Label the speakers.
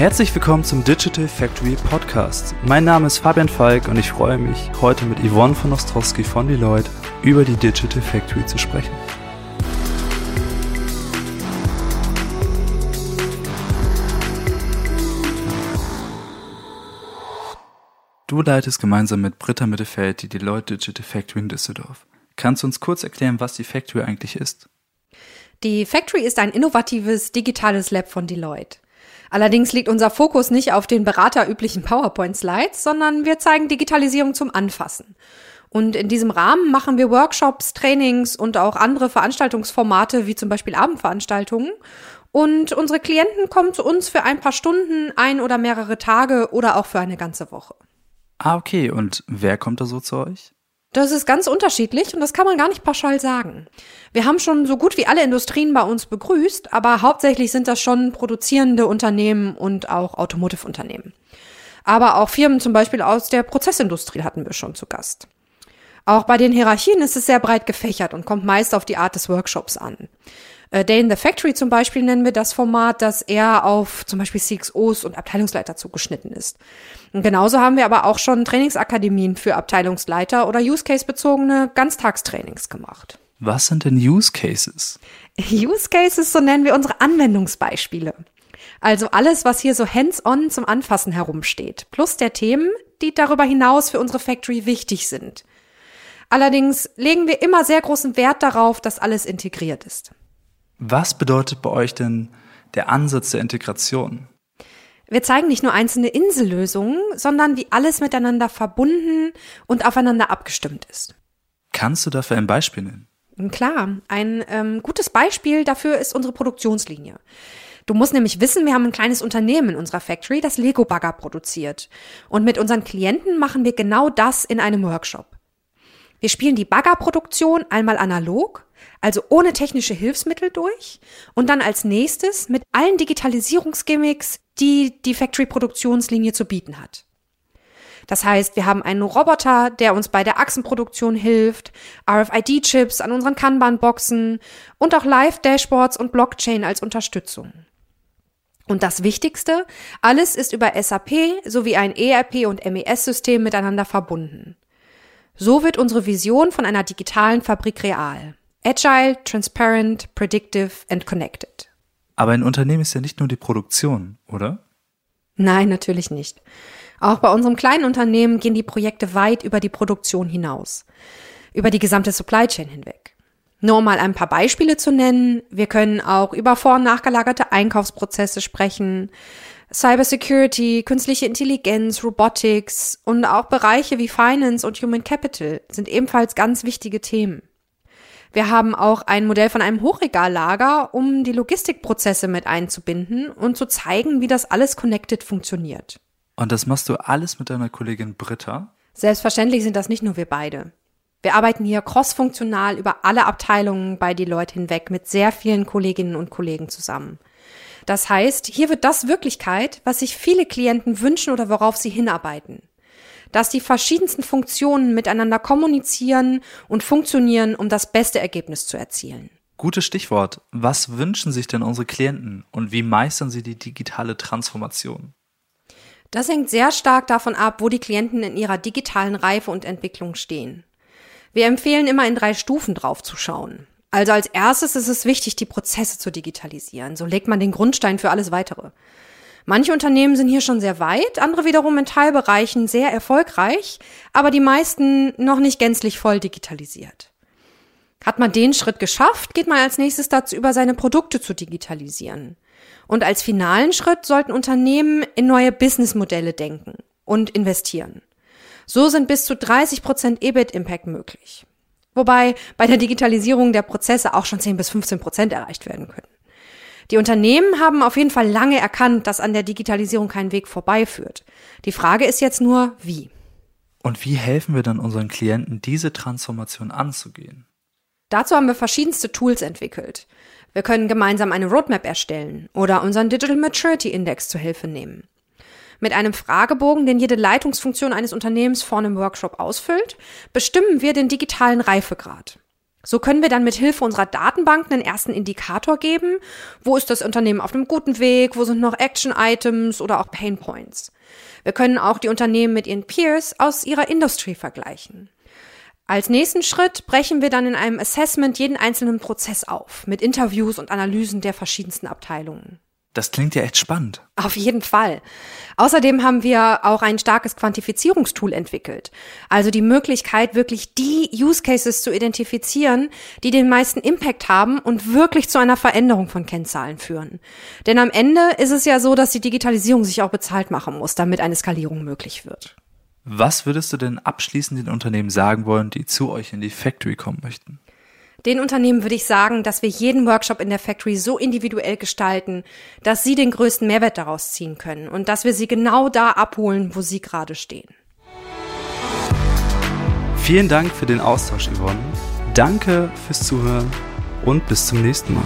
Speaker 1: Herzlich willkommen zum Digital Factory Podcast. Mein Name ist Fabian Falk und ich freue mich, heute mit Yvonne von Ostrowski von Deloitte über die Digital Factory zu sprechen. Du leitest gemeinsam mit Britta Mittelfeld die Deloitte Digital Factory in Düsseldorf. Kannst du uns kurz erklären, was die Factory eigentlich ist?
Speaker 2: Die Factory ist ein innovatives digitales Lab von Deloitte. Allerdings liegt unser Fokus nicht auf den beraterüblichen PowerPoint-Slides, sondern wir zeigen Digitalisierung zum Anfassen. Und in diesem Rahmen machen wir Workshops, Trainings und auch andere Veranstaltungsformate, wie zum Beispiel Abendveranstaltungen. Und unsere Klienten kommen zu uns für ein paar Stunden, ein oder mehrere Tage oder auch für eine ganze Woche.
Speaker 1: Ah, okay. Und wer kommt da so zu euch?
Speaker 2: Das ist ganz unterschiedlich und das kann man gar nicht pauschal sagen. Wir haben schon so gut wie alle Industrien bei uns begrüßt, aber hauptsächlich sind das schon produzierende Unternehmen und auch Automotive-Unternehmen. Aber auch Firmen zum Beispiel aus der Prozessindustrie hatten wir schon zu Gast. Auch bei den Hierarchien ist es sehr breit gefächert und kommt meist auf die Art des Workshops an. Äh, Day in the Factory zum Beispiel nennen wir das Format, das eher auf zum Beispiel CXOs und Abteilungsleiter zugeschnitten ist. Und genauso haben wir aber auch schon Trainingsakademien für Abteilungsleiter oder Use-Case-bezogene Ganztagstrainings gemacht.
Speaker 1: Was sind denn Use Cases?
Speaker 2: Use Cases, so nennen wir unsere Anwendungsbeispiele. Also alles, was hier so hands-on zum Anfassen herumsteht, plus der Themen, die darüber hinaus für unsere Factory wichtig sind. Allerdings legen wir immer sehr großen Wert darauf, dass alles integriert ist.
Speaker 1: Was bedeutet bei euch denn der Ansatz der Integration?
Speaker 2: Wir zeigen nicht nur einzelne Insellösungen, sondern wie alles miteinander verbunden und aufeinander abgestimmt ist.
Speaker 1: Kannst du dafür ein Beispiel nennen?
Speaker 2: Klar, ein ähm, gutes Beispiel dafür ist unsere Produktionslinie. Du musst nämlich wissen, wir haben ein kleines Unternehmen in unserer Factory, das Lego-Bagger produziert. Und mit unseren Klienten machen wir genau das in einem Workshop. Wir spielen die Baggerproduktion einmal analog, also ohne technische Hilfsmittel durch und dann als nächstes mit allen Digitalisierungsgimmicks, die die Factory-Produktionslinie zu bieten hat. Das heißt, wir haben einen Roboter, der uns bei der Achsenproduktion hilft, RFID-Chips an unseren Kanban-Boxen und auch Live-Dashboards und Blockchain als Unterstützung. Und das Wichtigste, alles ist über SAP sowie ein ERP und MES-System miteinander verbunden. So wird unsere Vision von einer digitalen Fabrik real. Agile, transparent, predictive and connected.
Speaker 1: Aber ein Unternehmen ist ja nicht nur die Produktion, oder?
Speaker 2: Nein, natürlich nicht. Auch bei unserem kleinen Unternehmen gehen die Projekte weit über die Produktion hinaus. Über die gesamte Supply Chain hinweg. Nur um mal ein paar Beispiele zu nennen, wir können auch über vor- und nachgelagerte Einkaufsprozesse sprechen, Cybersecurity, künstliche Intelligenz, Robotics und auch Bereiche wie Finance und Human Capital sind ebenfalls ganz wichtige Themen. Wir haben auch ein Modell von einem Hochregallager, um die Logistikprozesse mit einzubinden und zu zeigen, wie das alles connected funktioniert.
Speaker 1: Und das machst du alles mit deiner Kollegin Britta?
Speaker 2: Selbstverständlich sind das nicht nur wir beide. Wir arbeiten hier crossfunktional über alle Abteilungen bei Deloitte hinweg mit sehr vielen Kolleginnen und Kollegen zusammen. Das heißt, hier wird das Wirklichkeit, was sich viele Klienten wünschen oder worauf sie hinarbeiten. Dass die verschiedensten Funktionen miteinander kommunizieren und funktionieren, um das beste Ergebnis zu erzielen.
Speaker 1: Gutes Stichwort. Was wünschen sich denn unsere Klienten und wie meistern sie die digitale Transformation?
Speaker 2: Das hängt sehr stark davon ab, wo die Klienten in ihrer digitalen Reife und Entwicklung stehen. Wir empfehlen immer in drei Stufen draufzuschauen. Also als erstes ist es wichtig, die Prozesse zu digitalisieren. So legt man den Grundstein für alles weitere. Manche Unternehmen sind hier schon sehr weit, andere wiederum in Teilbereichen sehr erfolgreich, aber die meisten noch nicht gänzlich voll digitalisiert. Hat man den Schritt geschafft, geht man als nächstes dazu über, seine Produkte zu digitalisieren. Und als finalen Schritt sollten Unternehmen in neue Businessmodelle denken und investieren. So sind bis zu 30 Prozent EBIT-Impact möglich. Wobei bei der Digitalisierung der Prozesse auch schon 10 bis 15 Prozent erreicht werden können. Die Unternehmen haben auf jeden Fall lange erkannt, dass an der Digitalisierung kein Weg vorbeiführt. Die Frage ist jetzt nur, wie.
Speaker 1: Und wie helfen wir dann unseren Klienten, diese Transformation anzugehen?
Speaker 2: Dazu haben wir verschiedenste Tools entwickelt. Wir können gemeinsam eine Roadmap erstellen oder unseren Digital Maturity Index zur Hilfe nehmen. Mit einem Fragebogen, den jede Leitungsfunktion eines Unternehmens vor einem Workshop ausfüllt, bestimmen wir den digitalen Reifegrad. So können wir dann mit Hilfe unserer Datenbank einen ersten Indikator geben. Wo ist das Unternehmen auf einem guten Weg? Wo sind noch Action-Items oder auch Pain Points? Wir können auch die Unternehmen mit ihren Peers aus ihrer Industrie vergleichen. Als nächsten Schritt brechen wir dann in einem Assessment jeden einzelnen Prozess auf, mit Interviews und Analysen der verschiedensten Abteilungen.
Speaker 1: Das klingt ja echt spannend.
Speaker 2: Auf jeden Fall. Außerdem haben wir auch ein starkes Quantifizierungstool entwickelt. Also die Möglichkeit, wirklich die Use Cases zu identifizieren, die den meisten Impact haben und wirklich zu einer Veränderung von Kennzahlen führen. Denn am Ende ist es ja so, dass die Digitalisierung sich auch bezahlt machen muss, damit eine Skalierung möglich wird.
Speaker 1: Was würdest du denn abschließend den Unternehmen sagen wollen, die zu euch in die Factory kommen möchten?
Speaker 2: Den Unternehmen würde ich sagen, dass wir jeden Workshop in der Factory so individuell gestalten, dass sie den größten Mehrwert daraus ziehen können und dass wir sie genau da abholen, wo sie gerade stehen.
Speaker 1: Vielen Dank für den Austausch, Yvonne. Danke fürs Zuhören und bis zum nächsten Mal.